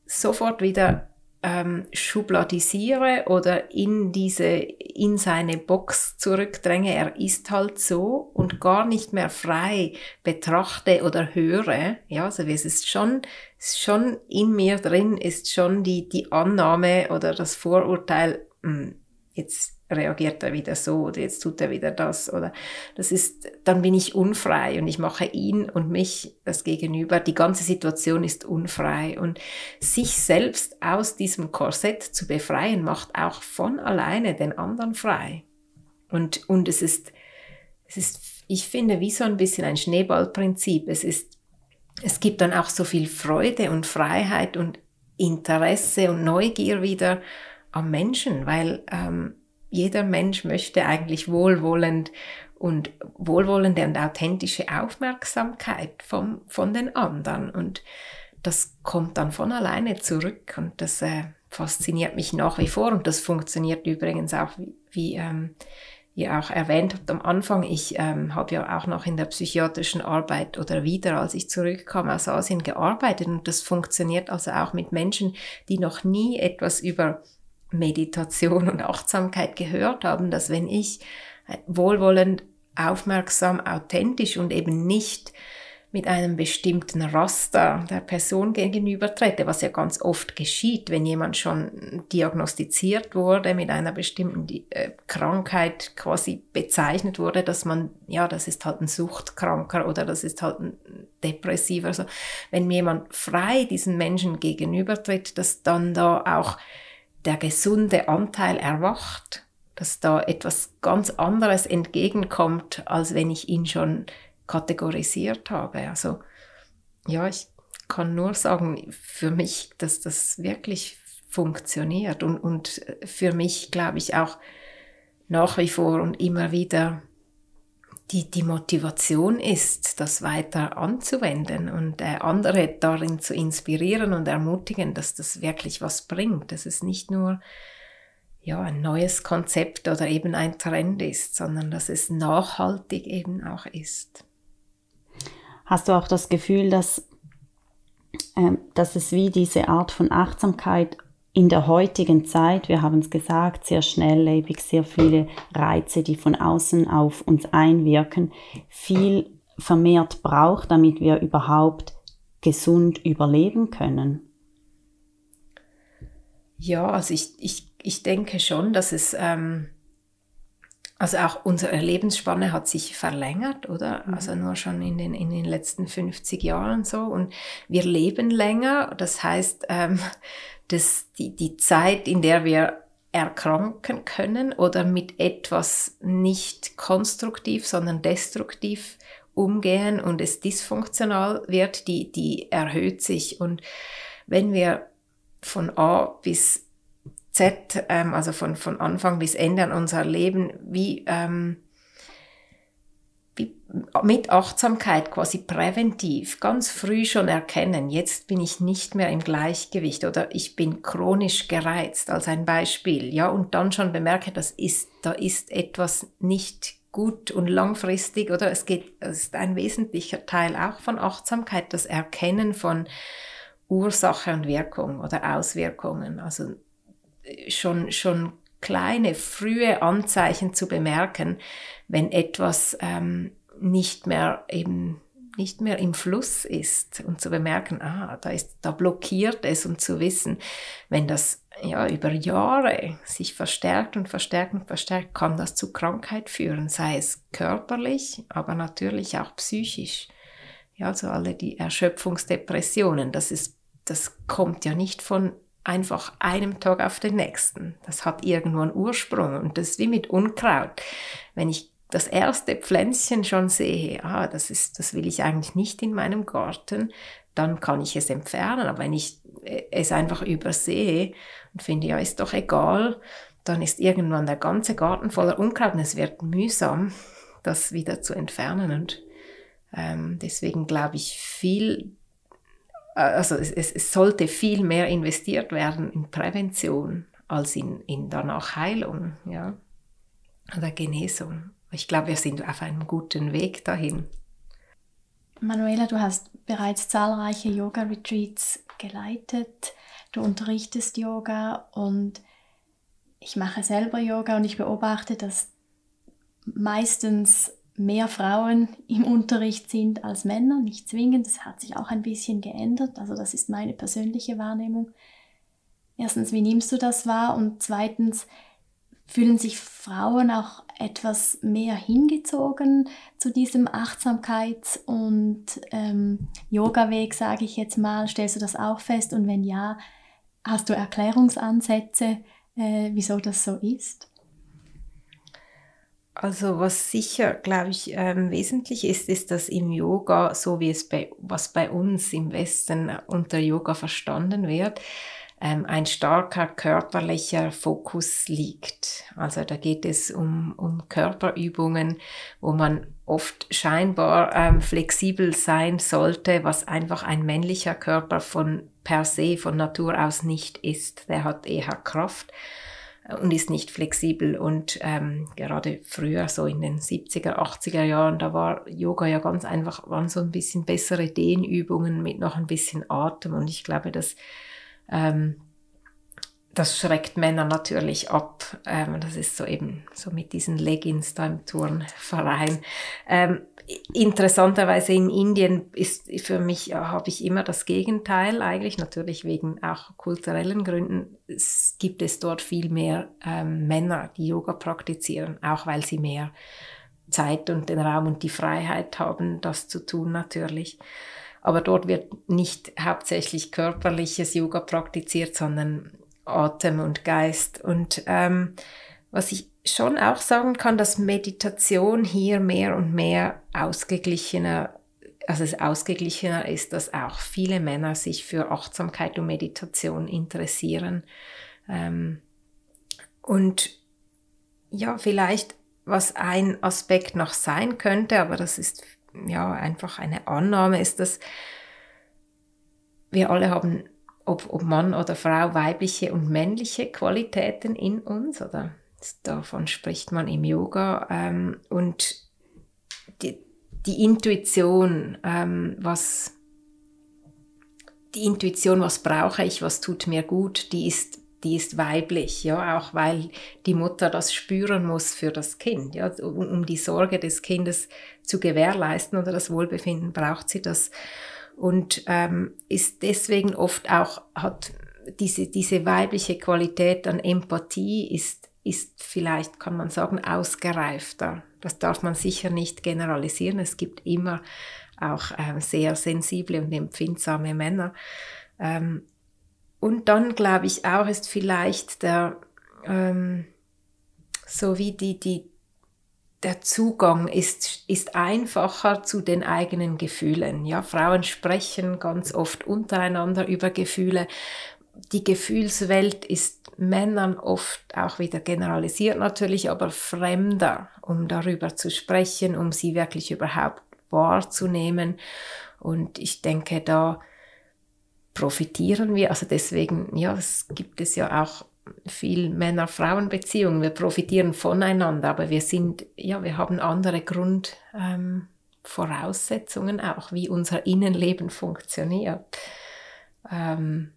sofort wieder ähm, schubladisiere oder in diese, in seine Box zurückdränge, er ist halt so und gar nicht mehr frei betrachte oder höre. Ja, also es ist schon, schon in mir drin, ist schon die, die Annahme oder das Vorurteil, mh, hm, jetzt reagiert er wieder so oder jetzt tut er wieder das oder das ist, dann bin ich unfrei und ich mache ihn und mich das Gegenüber. Die ganze Situation ist unfrei und sich selbst aus diesem Korsett zu befreien macht auch von alleine den anderen frei. Und, und es ist, es ist, ich finde, wie so ein bisschen ein Schneeballprinzip. Es ist, es gibt dann auch so viel Freude und Freiheit und Interesse und Neugier wieder am Menschen, weil ähm, jeder Mensch möchte eigentlich wohlwollend und wohlwollende und authentische Aufmerksamkeit vom, von den anderen. Und das kommt dann von alleine zurück und das äh, fasziniert mich nach wie vor und das funktioniert übrigens auch, wie, wie ähm, ihr auch erwähnt habt am Anfang. Ich ähm, habe ja auch noch in der psychiatrischen Arbeit oder wieder, als ich zurückkam aus Asien, gearbeitet und das funktioniert also auch mit Menschen, die noch nie etwas über Meditation und Achtsamkeit gehört haben, dass wenn ich wohlwollend, aufmerksam, authentisch und eben nicht mit einem bestimmten Raster der Person gegenüber trete, was ja ganz oft geschieht, wenn jemand schon diagnostiziert wurde, mit einer bestimmten äh, Krankheit quasi bezeichnet wurde, dass man, ja, das ist halt ein Suchtkranker oder das ist halt ein Depressiver. Also wenn jemand frei diesen Menschen gegenübertritt, dass dann da auch der gesunde Anteil erwacht, dass da etwas ganz anderes entgegenkommt, als wenn ich ihn schon kategorisiert habe. Also ja, ich kann nur sagen, für mich, dass das wirklich funktioniert und, und für mich glaube ich auch nach wie vor und immer wieder die, die Motivation ist, das weiter anzuwenden und äh, andere darin zu inspirieren und ermutigen, dass das wirklich was bringt, dass es nicht nur ja, ein neues Konzept oder eben ein Trend ist, sondern dass es nachhaltig eben auch ist. Hast du auch das Gefühl, dass, äh, dass es wie diese Art von Achtsamkeit in der heutigen Zeit, wir haben es gesagt, sehr schnelllebig, sehr viele Reize, die von außen auf uns einwirken, viel vermehrt braucht, damit wir überhaupt gesund überleben können? Ja, also ich, ich, ich denke schon, dass es, ähm, also auch unsere Lebensspanne hat sich verlängert, oder? Mhm. Also nur schon in den, in den letzten 50 Jahren so. Und wir leben länger. Das heißt, ähm, dass die, die Zeit, in der wir erkranken können oder mit etwas nicht konstruktiv, sondern destruktiv umgehen und es dysfunktional wird, die, die erhöht sich. Und wenn wir von A bis Z, ähm, also von, von Anfang bis Ende an unser Leben, wie ähm, mit Achtsamkeit quasi präventiv ganz früh schon erkennen, jetzt bin ich nicht mehr im Gleichgewicht oder ich bin chronisch gereizt als ein Beispiel, ja, und dann schon bemerke, das ist, da ist etwas nicht gut und langfristig oder es geht, es ist ein wesentlicher Teil auch von Achtsamkeit, das Erkennen von Ursache und Wirkung oder Auswirkungen, also schon, schon kleine, frühe Anzeichen zu bemerken, wenn etwas ähm, nicht mehr eben nicht mehr im Fluss ist und zu bemerken, ah, da ist, da blockiert es und zu wissen, wenn das ja über Jahre sich verstärkt und verstärkt und verstärkt, kann das zu Krankheit führen, sei es körperlich, aber natürlich auch psychisch. Ja, also alle die Erschöpfungsdepressionen, das ist, das kommt ja nicht von einfach einem Tag auf den nächsten. Das hat irgendwo einen Ursprung und das ist wie mit Unkraut. Wenn ich das erste Pflänzchen schon sehe, ah, das ist, das will ich eigentlich nicht in meinem Garten, dann kann ich es entfernen. Aber wenn ich äh, es einfach übersehe und finde, ja, ist doch egal, dann ist irgendwann der ganze Garten voller Unkraut und es wird mühsam, das wieder zu entfernen. Und ähm, deswegen glaube ich viel, also es, es, sollte viel mehr investiert werden in Prävention als in, in danach Heilung, ja, oder Genesung. Ich glaube, wir sind auf einem guten Weg dahin. Manuela, du hast bereits zahlreiche Yoga-Retreats geleitet. Du unterrichtest Yoga und ich mache selber Yoga und ich beobachte, dass meistens mehr Frauen im Unterricht sind als Männer, nicht zwingend. Das hat sich auch ein bisschen geändert. Also das ist meine persönliche Wahrnehmung. Erstens, wie nimmst du das wahr? Und zweitens, fühlen sich Frauen auch etwas mehr hingezogen zu diesem Achtsamkeits- und ähm, Yoga-Weg, sage ich jetzt mal? Stellst du das auch fest? Und wenn ja, hast du Erklärungsansätze, äh, wieso das so ist? Also was sicher, glaube ich, ähm, wesentlich ist, ist, dass im Yoga, so wie es bei, was bei uns im Westen unter Yoga verstanden wird, ähm, ein starker körperlicher Fokus liegt. Also da geht es um, um Körperübungen, wo man oft scheinbar ähm, flexibel sein sollte, was einfach ein männlicher Körper von per se, von Natur aus nicht ist. Der hat eher Kraft und ist nicht flexibel. Und ähm, gerade früher, so in den 70er, 80er Jahren, da war Yoga ja ganz einfach, waren so ein bisschen bessere Dehnübungen mit noch ein bisschen Atem. Und ich glaube, dass ähm, das schreckt Männer natürlich ab. Ähm, das ist so eben so mit diesen Leggings da im Turnverein. Ähm, interessanterweise in Indien ist für mich, habe ich immer das Gegenteil eigentlich, natürlich wegen auch kulturellen Gründen. Es gibt es dort viel mehr ähm, Männer, die Yoga praktizieren, auch weil sie mehr Zeit und den Raum und die Freiheit haben, das zu tun natürlich. Aber dort wird nicht hauptsächlich körperliches Yoga praktiziert, sondern Atem und Geist. Und ähm, was ich schon auch sagen kann, dass Meditation hier mehr und mehr ausgeglichener, also es ausgeglichener ist, dass auch viele Männer sich für Achtsamkeit und Meditation interessieren. Ähm, und ja, vielleicht was ein Aspekt noch sein könnte, aber das ist ja einfach eine Annahme, ist, dass wir alle haben ob, ob Mann oder Frau weibliche und männliche Qualitäten in uns, oder davon spricht man im Yoga. Ähm, und die, die Intuition, ähm, was die Intuition, was brauche ich, was tut mir gut, die ist die ist weiblich, ja, auch weil die Mutter das spüren muss für das Kind, ja, um, um die Sorge des Kindes zu gewährleisten oder das Wohlbefinden braucht sie das und ähm, ist deswegen oft auch, hat diese, diese weibliche Qualität an Empathie ist, ist vielleicht, kann man sagen, ausgereifter. Das darf man sicher nicht generalisieren. Es gibt immer auch ähm, sehr sensible und empfindsame Männer. Ähm, und dann glaube ich auch, ist vielleicht der, ähm, so wie die, die, der Zugang ist, ist einfacher zu den eigenen Gefühlen. Ja, Frauen sprechen ganz oft untereinander über Gefühle. Die Gefühlswelt ist Männern oft auch wieder generalisiert natürlich, aber fremder, um darüber zu sprechen, um sie wirklich überhaupt wahrzunehmen. Und ich denke, da profitieren wir. Also deswegen, ja, es gibt es ja auch viel Männer-Frauen-Beziehungen. Wir profitieren voneinander, aber wir sind, ja, wir haben andere Grundvoraussetzungen ähm, auch, wie unser Innenleben funktioniert. Ähm,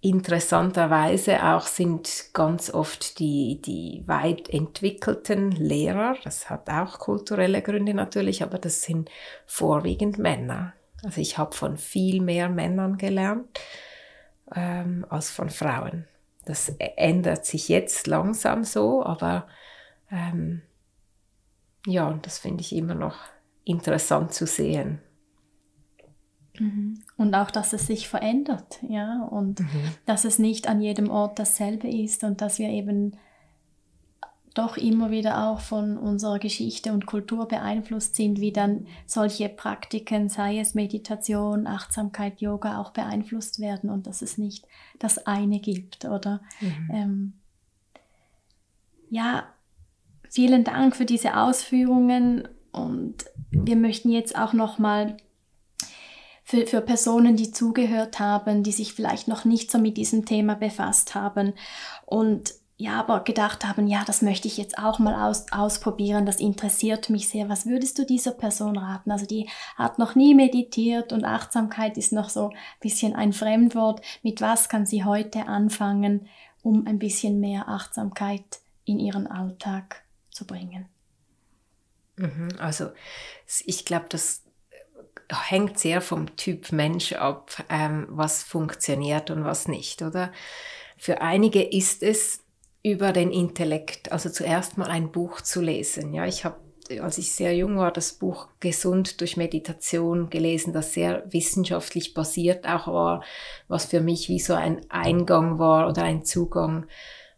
interessanterweise auch sind ganz oft die, die weit entwickelten Lehrer, das hat auch kulturelle Gründe natürlich, aber das sind vorwiegend Männer. Also ich habe von viel mehr Männern gelernt ähm, als von Frauen. Das ändert sich jetzt langsam so, aber ähm, ja, das finde ich immer noch interessant zu sehen. Mhm. Und auch, dass es sich verändert, ja, und mhm. dass es nicht an jedem Ort dasselbe ist und dass wir eben doch immer wieder auch von unserer Geschichte und Kultur beeinflusst sind, wie dann solche Praktiken, sei es Meditation, Achtsamkeit, Yoga, auch beeinflusst werden und dass es nicht das eine gibt, oder? Mhm. Ähm, ja, vielen Dank für diese Ausführungen und wir möchten jetzt auch nochmal für, für Personen, die zugehört haben, die sich vielleicht noch nicht so mit diesem Thema befasst haben und ja, aber gedacht haben, ja, das möchte ich jetzt auch mal aus, ausprobieren, das interessiert mich sehr. Was würdest du dieser Person raten? Also die hat noch nie meditiert und Achtsamkeit ist noch so ein bisschen ein Fremdwort. Mit was kann sie heute anfangen, um ein bisschen mehr Achtsamkeit in ihren Alltag zu bringen? Mhm, also ich glaube, das hängt sehr vom Typ Mensch ab, ähm, was funktioniert und was nicht, oder? Für einige ist es über den Intellekt, also zuerst mal ein Buch zu lesen. Ja, ich habe als ich sehr jung war, das Buch Gesund durch Meditation gelesen, das sehr wissenschaftlich basiert auch war, was für mich wie so ein Eingang war oder ein Zugang.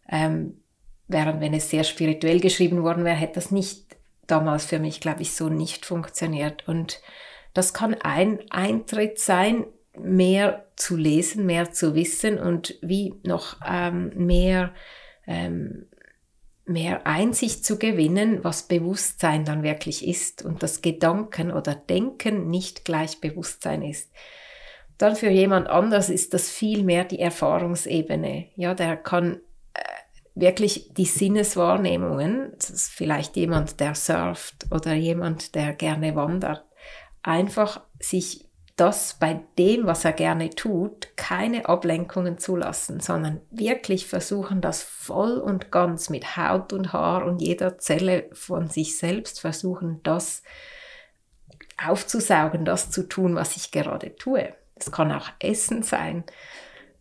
Ähm, während wenn es sehr spirituell geschrieben worden wäre, hätte das nicht damals für mich, glaube ich, so nicht funktioniert. Und das kann ein Eintritt sein, mehr zu lesen, mehr zu wissen und wie noch ähm, mehr ähm, mehr Einsicht zu gewinnen, was Bewusstsein dann wirklich ist und dass Gedanken oder Denken nicht gleich Bewusstsein ist. Dann für jemand anders ist das viel mehr die Erfahrungsebene. Ja, der kann äh, wirklich die Sinneswahrnehmungen, das ist vielleicht jemand, der surft oder jemand, der gerne wandert, einfach sich das bei dem, was er gerne tut, keine Ablenkungen zulassen, sondern wirklich versuchen, das voll und ganz mit Haut und Haar und jeder Zelle von sich selbst versuchen, das aufzusaugen, das zu tun, was ich gerade tue. Es kann auch Essen sein.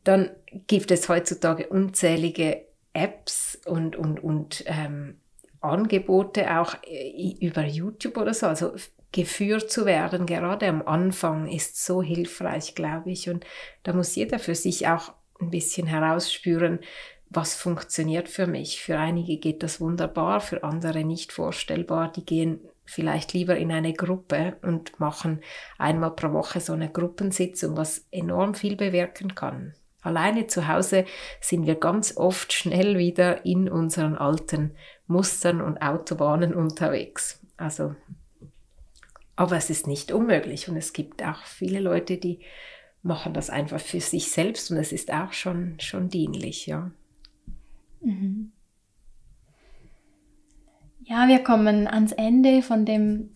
Dann gibt es heutzutage unzählige Apps und, und, und ähm, Angebote auch äh, über YouTube oder so. Also geführt zu werden, gerade am Anfang, ist so hilfreich, glaube ich. Und da muss jeder für sich auch ein bisschen herausspüren, was funktioniert für mich. Für einige geht das wunderbar, für andere nicht vorstellbar. Die gehen vielleicht lieber in eine Gruppe und machen einmal pro Woche so eine Gruppensitzung, was enorm viel bewirken kann. Alleine zu Hause sind wir ganz oft schnell wieder in unseren alten Mustern und Autobahnen unterwegs. Also aber es ist nicht unmöglich und es gibt auch viele Leute, die machen das einfach für sich selbst und es ist auch schon, schon dienlich, ja. Mhm. Ja, wir kommen ans Ende von dem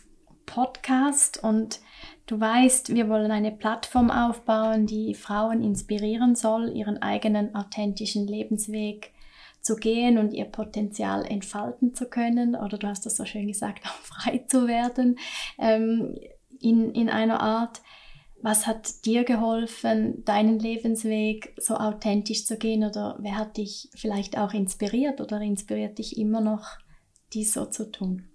Podcast und du weißt, wir wollen eine Plattform aufbauen, die Frauen inspirieren soll, ihren eigenen authentischen Lebensweg zu gehen und ihr Potenzial entfalten zu können oder du hast das so schön gesagt, [laughs] auch frei zu werden ähm, in, in einer Art. Was hat dir geholfen, deinen Lebensweg so authentisch zu gehen oder wer hat dich vielleicht auch inspiriert oder inspiriert dich immer noch, dies so zu tun?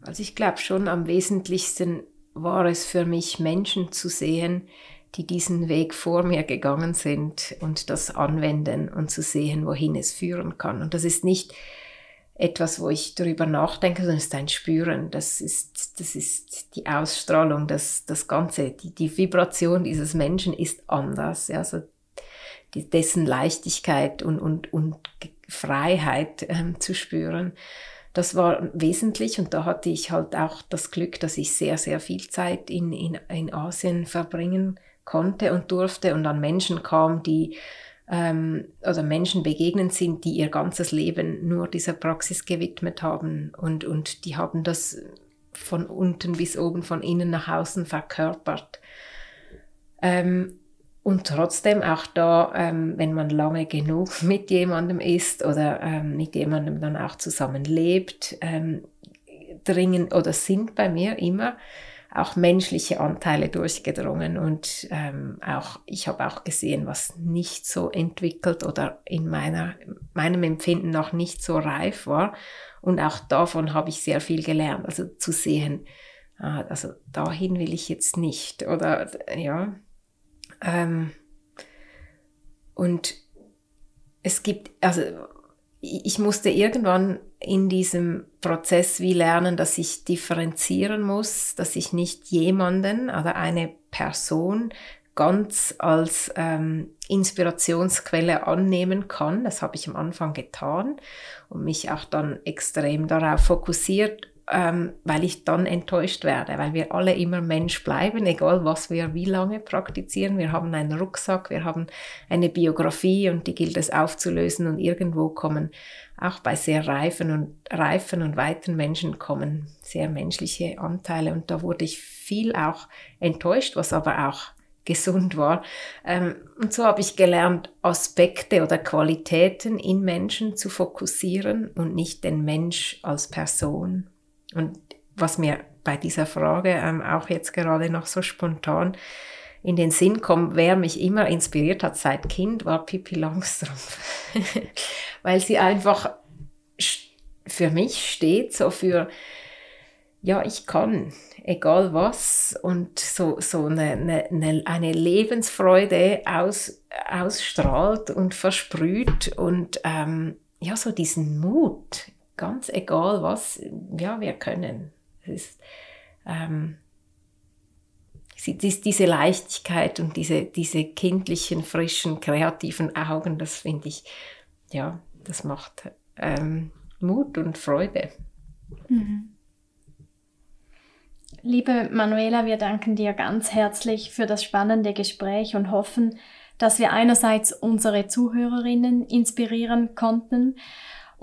Also ich glaube schon am wesentlichsten war es für mich, Menschen zu sehen, die diesen Weg vor mir gegangen sind und das anwenden und zu sehen, wohin es führen kann. Und das ist nicht etwas, wo ich darüber nachdenke, sondern es ist ein Spüren. Das ist, das ist die Ausstrahlung, das, das Ganze, die, die Vibration dieses Menschen ist anders. Ja, also die, dessen Leichtigkeit und, und, und Freiheit ähm, zu spüren. Das war wesentlich und da hatte ich halt auch das Glück, dass ich sehr, sehr viel Zeit in, in, in Asien verbringen konnte und durfte und an Menschen kam, die ähm, oder Menschen begegnet sind, die ihr ganzes Leben nur dieser Praxis gewidmet haben und, und die haben das von unten bis oben, von innen nach außen verkörpert. Ähm, und trotzdem auch da, ähm, wenn man lange genug [laughs] mit jemandem ist oder ähm, mit jemandem dann auch zusammen lebt, ähm, dringen oder sind bei mir immer auch menschliche Anteile durchgedrungen und ähm, auch ich habe auch gesehen, was nicht so entwickelt oder in meiner meinem Empfinden noch nicht so reif war. Und auch davon habe ich sehr viel gelernt, also zu sehen, ah, also dahin will ich jetzt nicht oder ja. Ähm, und es gibt also ich musste irgendwann in diesem Prozess wie lernen, dass ich differenzieren muss, dass ich nicht jemanden oder eine Person ganz als ähm, Inspirationsquelle annehmen kann. Das habe ich am Anfang getan und mich auch dann extrem darauf fokussiert, ähm, weil ich dann enttäuscht werde, weil wir alle immer Mensch bleiben, egal was wir wie lange praktizieren. Wir haben einen Rucksack, wir haben eine Biografie und die gilt es aufzulösen und irgendwo kommen auch bei sehr reifen und reifen und weiten Menschen kommen sehr menschliche Anteile und da wurde ich viel auch enttäuscht, was aber auch gesund war. Ähm, und so habe ich gelernt, Aspekte oder Qualitäten in Menschen zu fokussieren und nicht den Mensch als Person. Und was mir bei dieser Frage ähm, auch jetzt gerade noch so spontan in den Sinn kommt, wer mich immer inspiriert hat seit Kind, war Pippi Langstrumpf. [laughs] Weil sie einfach für mich steht, so für, ja, ich kann, egal was, und so, so eine, eine, eine Lebensfreude aus, ausstrahlt und versprüht und ähm, ja, so diesen Mut, ganz egal was, ja, wir können. Es ist, ähm, diese Leichtigkeit und diese, diese kindlichen, frischen, kreativen Augen, das finde ich, ja, das macht ähm, Mut und Freude. Mhm. Liebe Manuela, wir danken dir ganz herzlich für das spannende Gespräch und hoffen, dass wir einerseits unsere Zuhörerinnen inspirieren konnten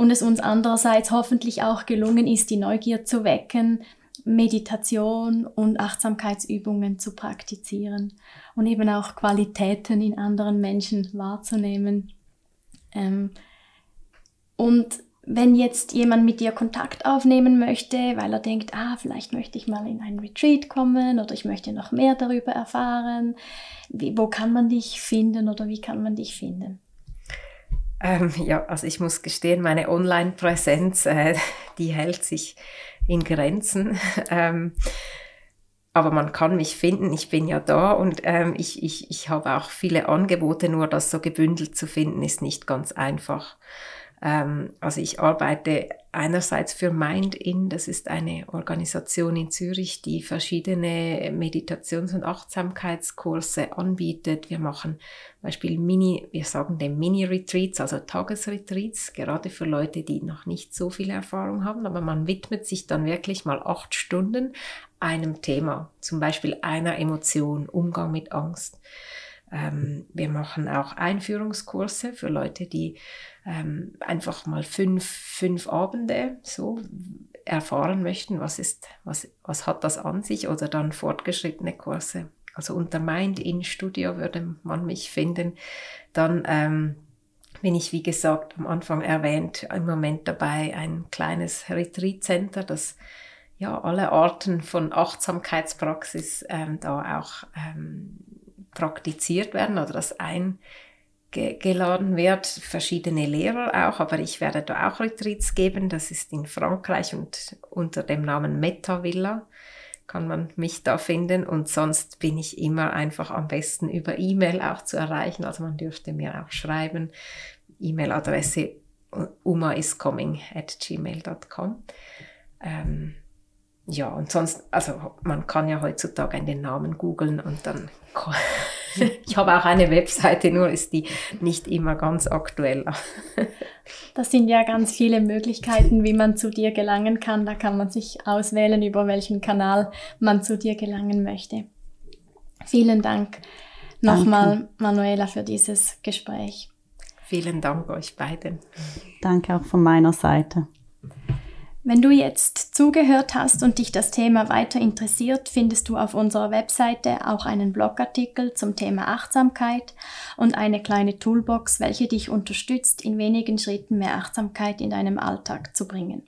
und es uns andererseits hoffentlich auch gelungen ist, die Neugier zu wecken, Meditation und Achtsamkeitsübungen zu praktizieren und eben auch Qualitäten in anderen Menschen wahrzunehmen. Ähm, und wenn jetzt jemand mit dir Kontakt aufnehmen möchte, weil er denkt, ah, vielleicht möchte ich mal in ein Retreat kommen oder ich möchte noch mehr darüber erfahren, wie, wo kann man dich finden oder wie kann man dich finden? Ähm, ja, also ich muss gestehen, meine Online-Präsenz, äh, [laughs] die hält sich in Grenzen. [laughs] ähm, aber man kann mich finden, ich bin ja da und ähm, ich, ich, ich habe auch viele Angebote, nur das so gebündelt zu finden, ist nicht ganz einfach. Ähm, also ich arbeite einerseits für MindIn, das ist eine Organisation in Zürich, die verschiedene Meditations- und Achtsamkeitskurse anbietet. Wir machen Beispiel Mini, wir sagen dem Mini-Retreats, also Tagesretreats, gerade für Leute, die noch nicht so viel Erfahrung haben, aber man widmet sich dann wirklich mal acht Stunden einem Thema, zum Beispiel einer Emotion, Umgang mit Angst. Ähm, wir machen auch Einführungskurse für Leute, die ähm, einfach mal fünf, fünf Abende so erfahren möchten, was ist, was, was hat das an sich oder dann fortgeschrittene Kurse. Also unter Mind in Studio würde man mich finden. Dann ähm, bin ich, wie gesagt, am Anfang erwähnt, im Moment dabei ein kleines Retreat Center, das ja alle Arten von Achtsamkeitspraxis ähm, da auch ähm, praktiziert werden oder das eingeladen wird. Verschiedene Lehrer auch, aber ich werde da auch Retreats geben. Das ist in Frankreich und unter dem Namen Meta Villa kann man mich da finden und sonst bin ich immer einfach am besten über E-Mail auch zu erreichen. Also man dürfte mir auch schreiben. E-Mail-Adresse umaiscoming at gmail.com. Ähm, ja, und sonst, also man kann ja heutzutage den Namen googeln und dann. [laughs] ich habe auch eine Webseite, nur ist die nicht immer ganz aktuell. [laughs] das sind ja ganz viele Möglichkeiten, wie man zu dir gelangen kann. Da kann man sich auswählen, über welchen Kanal man zu dir gelangen möchte. Vielen Dank nochmal, Manuela, für dieses Gespräch. Vielen Dank euch beiden. Danke auch von meiner Seite. Wenn du jetzt zugehört hast und dich das Thema weiter interessiert, findest du auf unserer Webseite auch einen Blogartikel zum Thema Achtsamkeit und eine kleine Toolbox, welche dich unterstützt, in wenigen Schritten mehr Achtsamkeit in deinem Alltag zu bringen.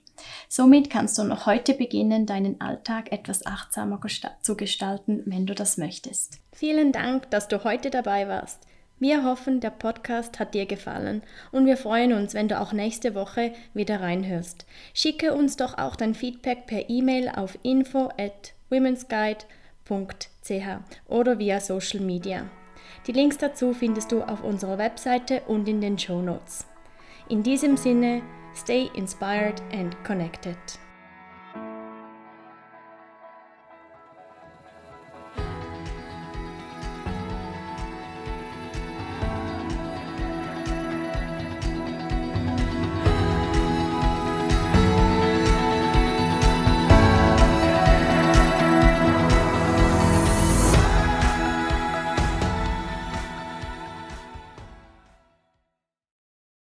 Somit kannst du noch heute beginnen, deinen Alltag etwas achtsamer zu gestalten, wenn du das möchtest. Vielen Dank, dass du heute dabei warst. Wir hoffen, der Podcast hat dir gefallen und wir freuen uns, wenn du auch nächste Woche wieder reinhörst. Schicke uns doch auch dein Feedback per E-Mail auf info at womensguide.ch oder via Social Media. Die Links dazu findest du auf unserer Webseite und in den Show Notes. In diesem Sinne, stay inspired and connected.